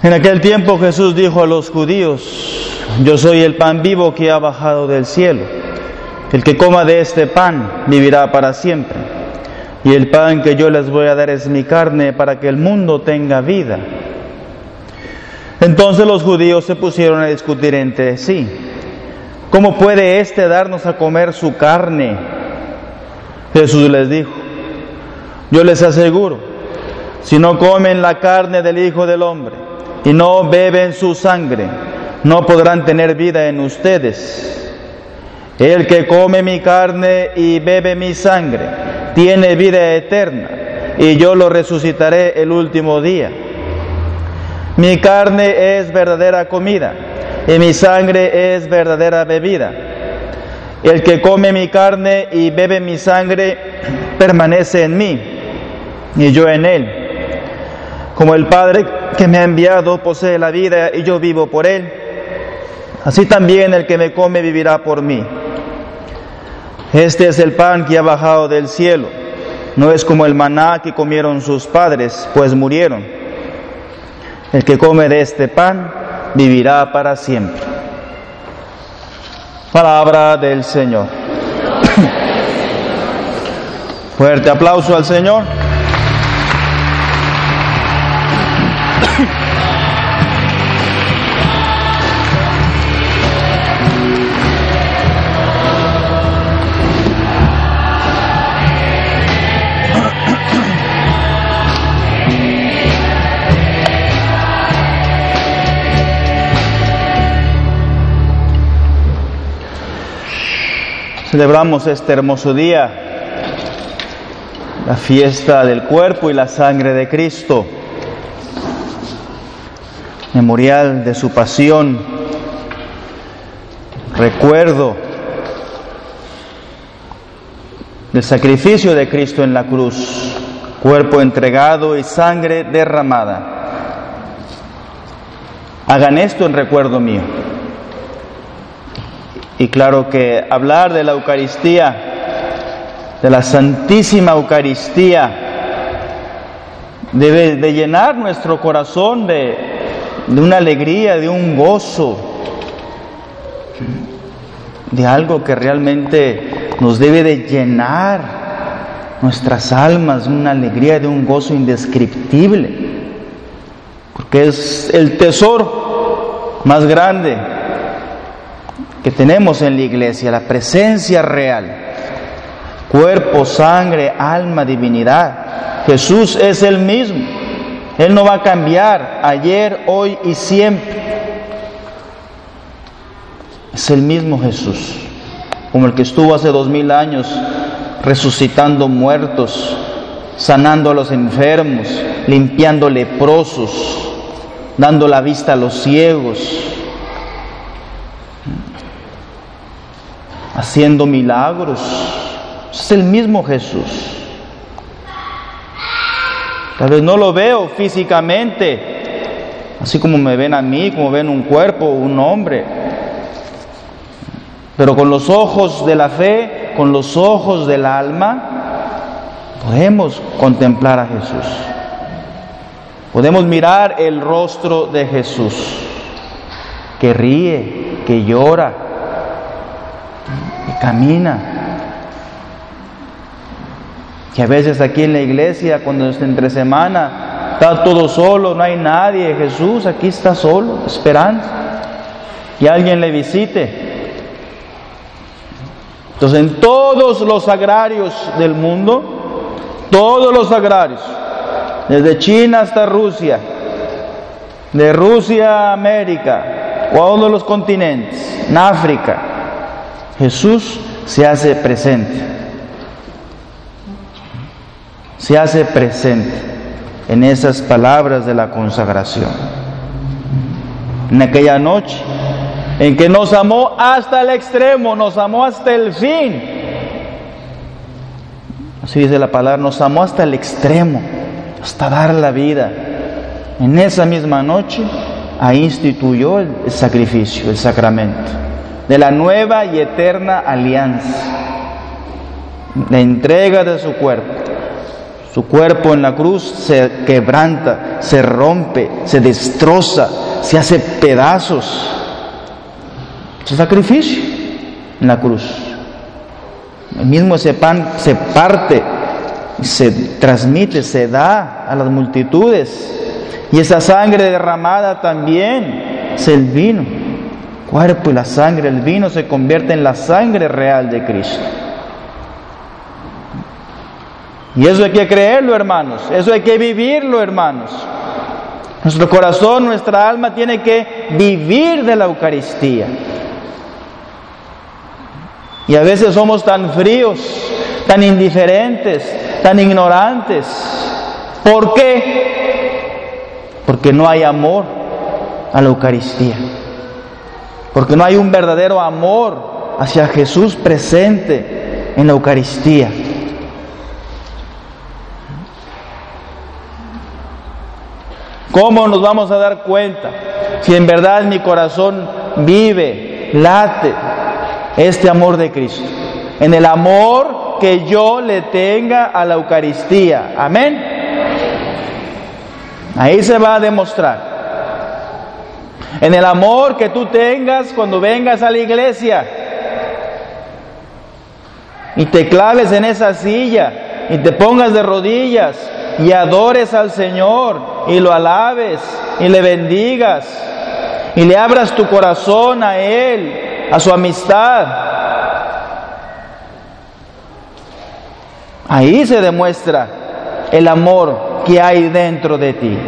En aquel tiempo Jesús dijo a los judíos, yo soy el pan vivo que ha bajado del cielo. El que coma de este pan vivirá para siempre. Y el pan que yo les voy a dar es mi carne para que el mundo tenga vida. Entonces los judíos se pusieron a discutir entre sí. ¿Cómo puede éste darnos a comer su carne? Jesús les dijo, yo les aseguro, si no comen la carne del Hijo del Hombre, y no beben su sangre, no podrán tener vida en ustedes. El que come mi carne y bebe mi sangre, tiene vida eterna, y yo lo resucitaré el último día. Mi carne es verdadera comida, y mi sangre es verdadera bebida. El que come mi carne y bebe mi sangre, permanece en mí, y yo en él. Como el Padre que me ha enviado posee la vida y yo vivo por él, así también el que me come vivirá por mí. Este es el pan que ha bajado del cielo, no es como el maná que comieron sus padres, pues murieron. El que come de este pan vivirá para siempre. Palabra del Señor. Fuerte aplauso al Señor. Celebramos este hermoso día, la fiesta del cuerpo y la sangre de Cristo, memorial de su pasión, recuerdo del sacrificio de Cristo en la cruz, cuerpo entregado y sangre derramada. Hagan esto en recuerdo mío. Y claro que hablar de la Eucaristía, de la Santísima Eucaristía, debe de llenar nuestro corazón de, de una alegría, de un gozo, de algo que realmente nos debe de llenar nuestras almas, una alegría, de un gozo indescriptible, porque es el tesoro más grande que tenemos en la iglesia, la presencia real, cuerpo, sangre, alma, divinidad. Jesús es el mismo. Él no va a cambiar ayer, hoy y siempre. Es el mismo Jesús, como el que estuvo hace dos mil años resucitando muertos, sanando a los enfermos, limpiando leprosos, dando la vista a los ciegos, haciendo milagros. Es el mismo Jesús. Tal vez no lo veo físicamente, así como me ven a mí, como ven un cuerpo, un hombre. Pero con los ojos de la fe, con los ojos del alma, podemos contemplar a Jesús. Podemos mirar el rostro de Jesús, que ríe, que llora, camina. Que a veces aquí en la iglesia, cuando es entre semana, está todo solo, no hay nadie. Jesús aquí está solo, esperando. Y alguien le visite. Entonces, en todos los agrarios del mundo, todos los agrarios, desde China hasta Rusia, de Rusia a América, de los continentes, en África, Jesús se hace presente. Se hace presente en esas palabras de la consagración. En aquella noche en que nos amó hasta el extremo, nos amó hasta el fin. Así dice la palabra, nos amó hasta el extremo, hasta dar la vida. En esa misma noche, ahí instituyó el sacrificio, el sacramento, de la nueva y eterna alianza, la entrega de su cuerpo. Su cuerpo en la cruz se quebranta, se rompe, se destroza, se hace pedazos. Es sacrificio en la cruz. El mismo ese pan se parte, se transmite, se da a las multitudes. Y esa sangre derramada también es el vino. El cuerpo y la sangre, el vino se convierte en la sangre real de Cristo. Y eso hay que creerlo, hermanos. Eso hay que vivirlo, hermanos. Nuestro corazón, nuestra alma tiene que vivir de la Eucaristía. Y a veces somos tan fríos, tan indiferentes, tan ignorantes. ¿Por qué? Porque no hay amor a la Eucaristía. Porque no hay un verdadero amor hacia Jesús presente en la Eucaristía. ¿Cómo nos vamos a dar cuenta si en verdad mi corazón vive, late este amor de Cristo? En el amor que yo le tenga a la Eucaristía. Amén. Ahí se va a demostrar. En el amor que tú tengas cuando vengas a la iglesia y te claves en esa silla y te pongas de rodillas y adores al Señor y lo alabes y le bendigas y le abras tu corazón a Él, a su amistad. Ahí se demuestra el amor que hay dentro de ti.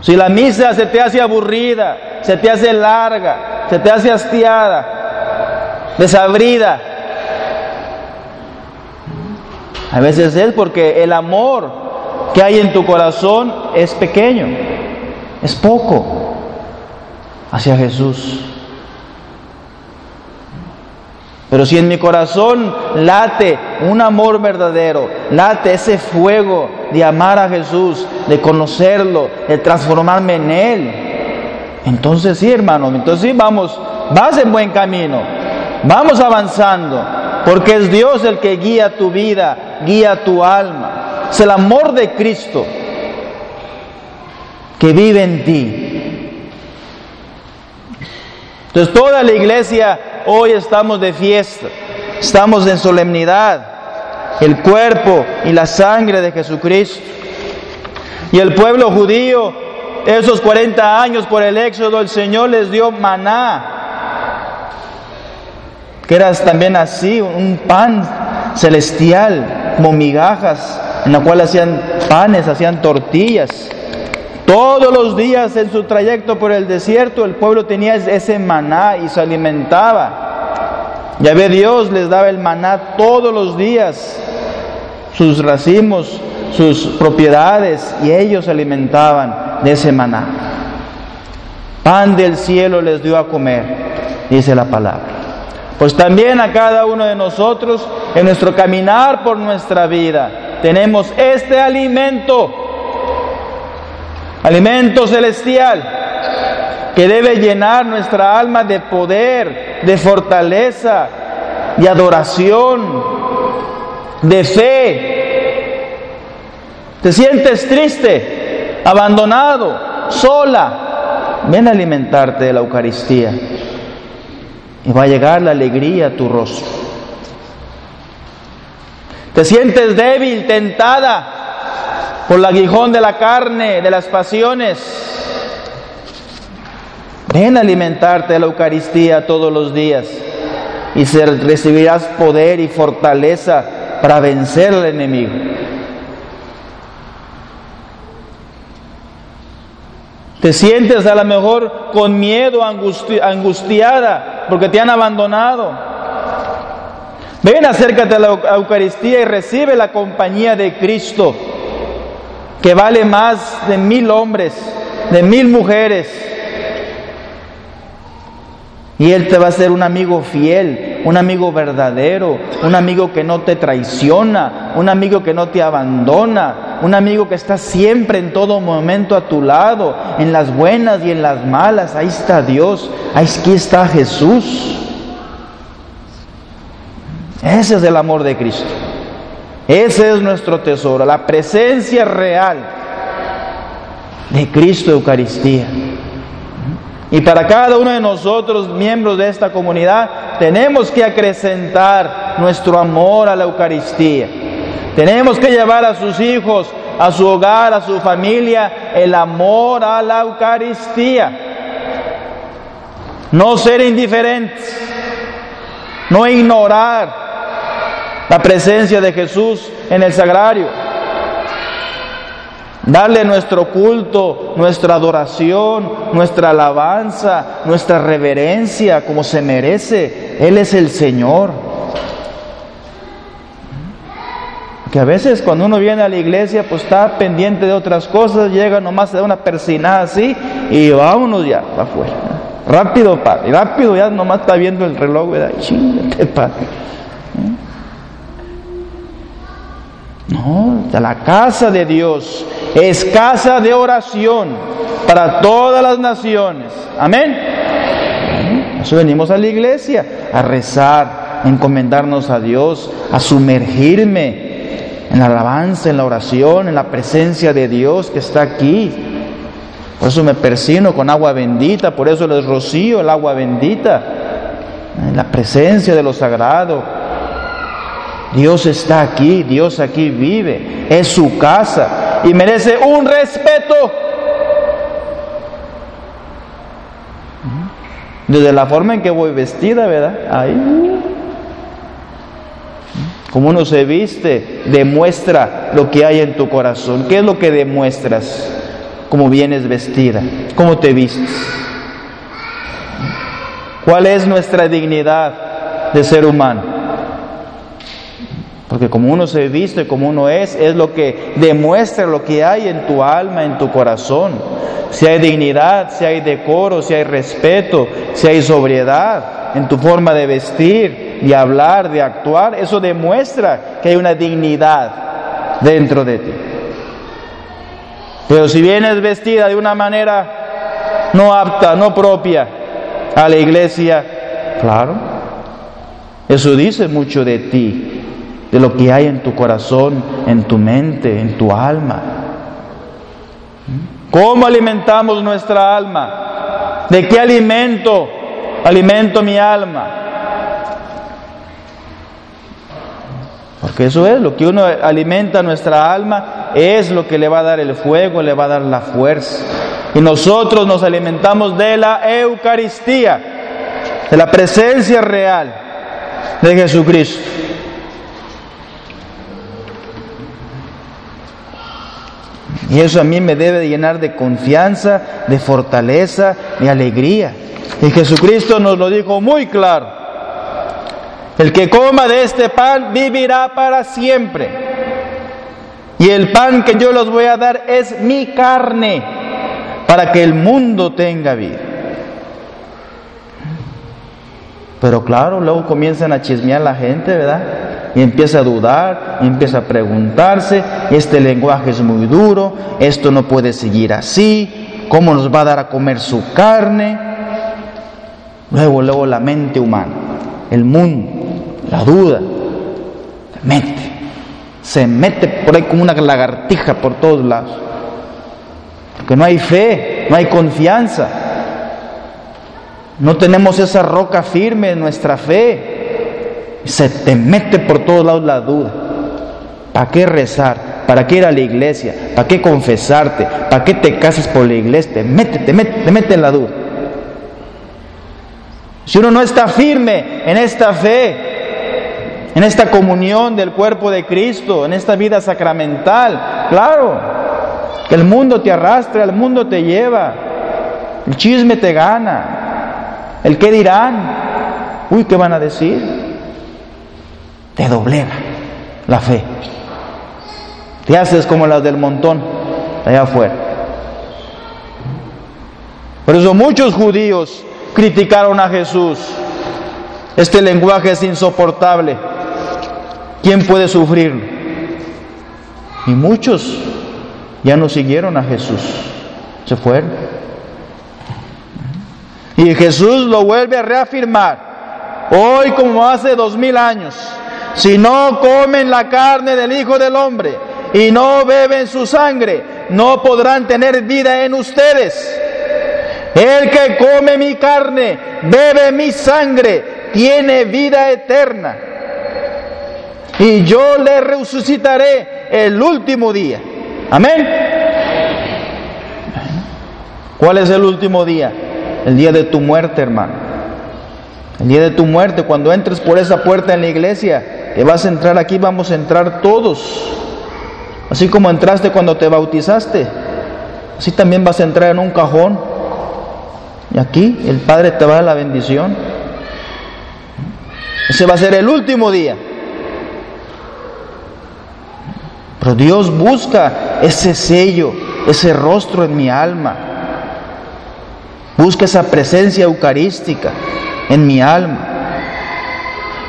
Si la misa se te hace aburrida, se te hace larga, se te hace hastiada, desabrida, a veces es porque el amor que hay en tu corazón es pequeño, es poco hacia Jesús. Pero si en mi corazón late un amor verdadero, late ese fuego de amar a Jesús, de conocerlo, de transformarme en Él, entonces sí, hermano, entonces sí, vamos, vas en buen camino, vamos avanzando, porque es Dios el que guía tu vida, guía tu alma. Es el amor de Cristo que vive en ti. Entonces toda la iglesia hoy estamos de fiesta, estamos en solemnidad, el cuerpo y la sangre de Jesucristo. Y el pueblo judío, esos 40 años por el éxodo, el Señor les dio maná, que era también así, un pan celestial, como migajas, en la cual hacían panes, hacían tortillas. Todos los días en su trayecto por el desierto el pueblo tenía ese maná y se alimentaba. Ya ve Dios les daba el maná todos los días, sus racimos, sus propiedades, y ellos se alimentaban de ese maná. Pan del cielo les dio a comer, dice la palabra. Pues también a cada uno de nosotros, en nuestro caminar por nuestra vida, tenemos este alimento, alimento celestial, que debe llenar nuestra alma de poder, de fortaleza, de adoración, de fe. ¿Te sientes triste, abandonado, sola? Ven a alimentarte de la Eucaristía y va a llegar la alegría a tu rostro. Te sientes débil, tentada por el aguijón de la carne, de las pasiones. Ven a alimentarte de la Eucaristía todos los días y recibirás poder y fortaleza para vencer al enemigo. Te sientes a lo mejor con miedo, angustiada porque te han abandonado. Ven, acércate a la Eucaristía y recibe la compañía de Cristo, que vale más de mil hombres, de mil mujeres. Y Él te va a ser un amigo fiel, un amigo verdadero, un amigo que no te traiciona, un amigo que no te abandona, un amigo que está siempre en todo momento a tu lado, en las buenas y en las malas. Ahí está Dios, aquí está Jesús. Ese es el amor de Cristo. Ese es nuestro tesoro, la presencia real de Cristo Eucaristía. Y para cada uno de nosotros, miembros de esta comunidad, tenemos que acrecentar nuestro amor a la Eucaristía. Tenemos que llevar a sus hijos, a su hogar, a su familia, el amor a la Eucaristía. No ser indiferentes, no ignorar la presencia de Jesús en el sagrario. Darle nuestro culto, nuestra adoración, nuestra alabanza, nuestra reverencia como se merece. Él es el Señor. Que a veces cuando uno viene a la iglesia pues está pendiente de otras cosas, llega nomás, se da una persinada así y vámonos ya afuera. Rápido, padre, rápido, ya nomás está viendo el reloj, ¿verdad? Chingate, padre. No, la casa de Dios es casa de oración para todas las naciones. Amén. Eso venimos a la iglesia, a rezar, a encomendarnos a Dios, a sumergirme en la alabanza, en la oración, en la presencia de Dios que está aquí. Por eso me persino con agua bendita, por eso les rocío el agua bendita, en la presencia de lo sagrado. Dios está aquí, Dios aquí vive, es su casa y merece un respeto. Desde la forma en que voy vestida, ¿verdad? Ahí. Como uno se viste, demuestra lo que hay en tu corazón. ¿Qué es lo que demuestras? Cómo vienes vestida, cómo te vistes. ¿Cuál es nuestra dignidad de ser humano? Porque como uno se viste, como uno es, es lo que demuestra lo que hay en tu alma, en tu corazón. Si hay dignidad, si hay decoro, si hay respeto, si hay sobriedad en tu forma de vestir, de hablar, de actuar, eso demuestra que hay una dignidad dentro de ti. Pero si vienes vestida de una manera no apta, no propia a la iglesia, claro, eso dice mucho de ti de lo que hay en tu corazón, en tu mente, en tu alma. ¿Cómo alimentamos nuestra alma? ¿De qué alimento alimento mi alma? Porque eso es, lo que uno alimenta nuestra alma es lo que le va a dar el fuego, le va a dar la fuerza. Y nosotros nos alimentamos de la Eucaristía, de la presencia real de Jesucristo. Y eso a mí me debe llenar de confianza, de fortaleza, de alegría. Y Jesucristo nos lo dijo muy claro. El que coma de este pan vivirá para siempre. Y el pan que yo los voy a dar es mi carne para que el mundo tenga vida. Pero claro, luego comienzan a chismear la gente, ¿verdad? Y empieza a dudar, empieza a preguntarse, este lenguaje es muy duro, esto no puede seguir así, ¿cómo nos va a dar a comer su carne? Luego, luego la mente humana, el mundo, la duda, se mete, se mete por ahí como una lagartija por todos lados, porque no hay fe, no hay confianza, no tenemos esa roca firme en nuestra fe, se te mete por todos lados la duda. ¿Para qué rezar? ¿Para qué ir a la iglesia? ¿Para qué confesarte? ¿Para qué te casas por la iglesia? Te mete, te mete, te mete en la duda. Si uno no está firme en esta fe, en esta comunión del cuerpo de Cristo, en esta vida sacramental, claro, que el mundo te arrastra, el mundo te lleva, el chisme te gana, el qué dirán, uy, ¿qué van a decir? Te doblega la fe. Te haces como las del montón allá afuera. Por eso muchos judíos criticaron a Jesús. Este lenguaje es insoportable. ¿Quién puede sufrirlo? Y muchos ya no siguieron a Jesús, se fueron. Y Jesús lo vuelve a reafirmar, hoy como hace dos mil años, si no comen la carne del Hijo del Hombre y no beben su sangre, no podrán tener vida en ustedes. El que come mi carne, bebe mi sangre, tiene vida eterna. Y yo le resucitaré el último día. Amén. ¿Cuál es el último día? El día de tu muerte, hermano. El día de tu muerte, cuando entres por esa puerta en la iglesia, que vas a entrar aquí, vamos a entrar todos. Así como entraste cuando te bautizaste, así también vas a entrar en un cajón. Y aquí el Padre te va a dar la bendición. Ese va a ser el último día. Pero Dios busca ese sello, ese rostro en mi alma. Busca esa presencia eucarística en mi alma.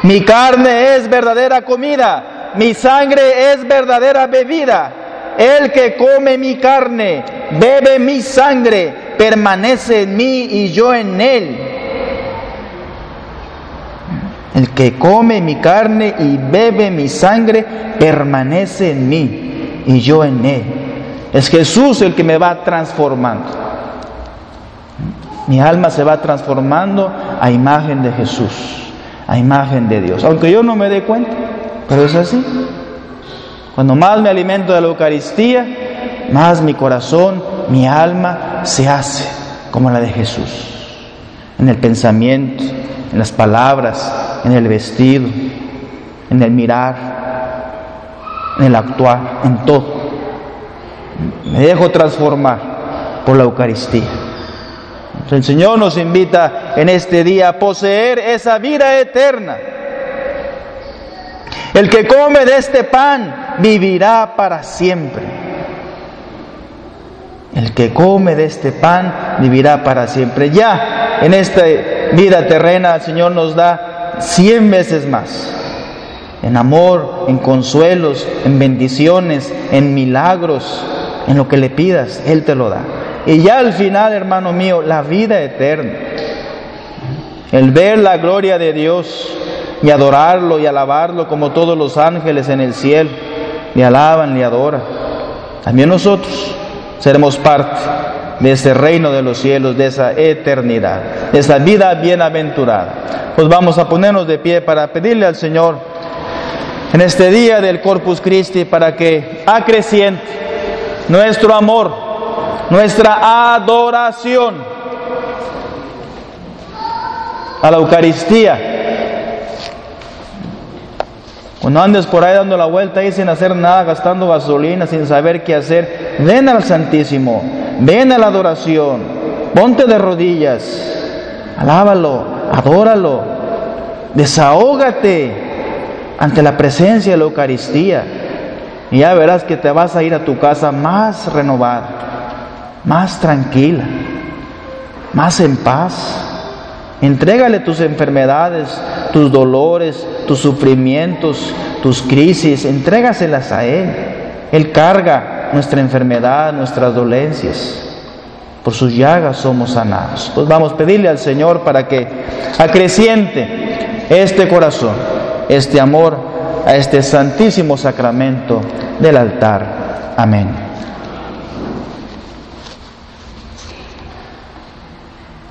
Mi carne es verdadera comida, mi sangre es verdadera bebida. El que come mi carne, bebe mi sangre, permanece en mí y yo en él. El que come mi carne y bebe mi sangre, permanece en mí y yo en él. Es Jesús el que me va transformando. Mi alma se va transformando a imagen de Jesús, a imagen de Dios. Aunque yo no me dé cuenta, pero es así. Cuando más me alimento de la Eucaristía, más mi corazón, mi alma se hace como la de Jesús. En el pensamiento, en las palabras, en el vestido, en el mirar, en el actuar, en todo. Me dejo transformar por la Eucaristía. El Señor nos invita en este día a poseer esa vida eterna. El que come de este pan vivirá para siempre. El que come de este pan vivirá para siempre. Ya en esta vida terrena el Señor nos da cien veces más. En amor, en consuelos, en bendiciones, en milagros, en lo que le pidas, Él te lo da. Y ya al final, hermano mío, la vida eterna. El ver la gloria de Dios y adorarlo y alabarlo como todos los ángeles en el cielo le alaban, le adoran. También nosotros seremos parte de ese reino de los cielos, de esa eternidad, de esa vida bienaventurada. Pues vamos a ponernos de pie para pedirle al Señor en este día del Corpus Christi para que acreciente nuestro amor, nuestra adoración a la Eucaristía. Cuando andes por ahí dando la vuelta y sin hacer nada, gastando gasolina, sin saber qué hacer, ven al Santísimo, ven a la adoración, ponte de rodillas, alábalo, adóralo, desahógate ante la presencia de la Eucaristía. Y ya verás que te vas a ir a tu casa más renovada, más tranquila, más en paz. Entrégale tus enfermedades, tus dolores, tus sufrimientos, tus crisis, entrégaselas a Él. Él carga nuestra enfermedad, nuestras dolencias. Por sus llagas somos sanados. Pues vamos a pedirle al Señor para que acreciente este corazón, este amor a este santísimo sacramento del altar. Amén.